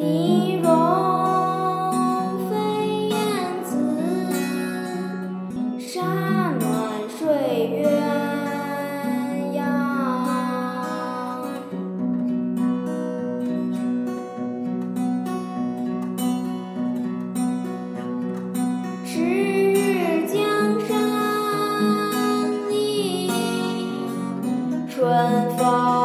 泥融飞燕子，沙暖睡鸳鸯。迟日江山丽，春风。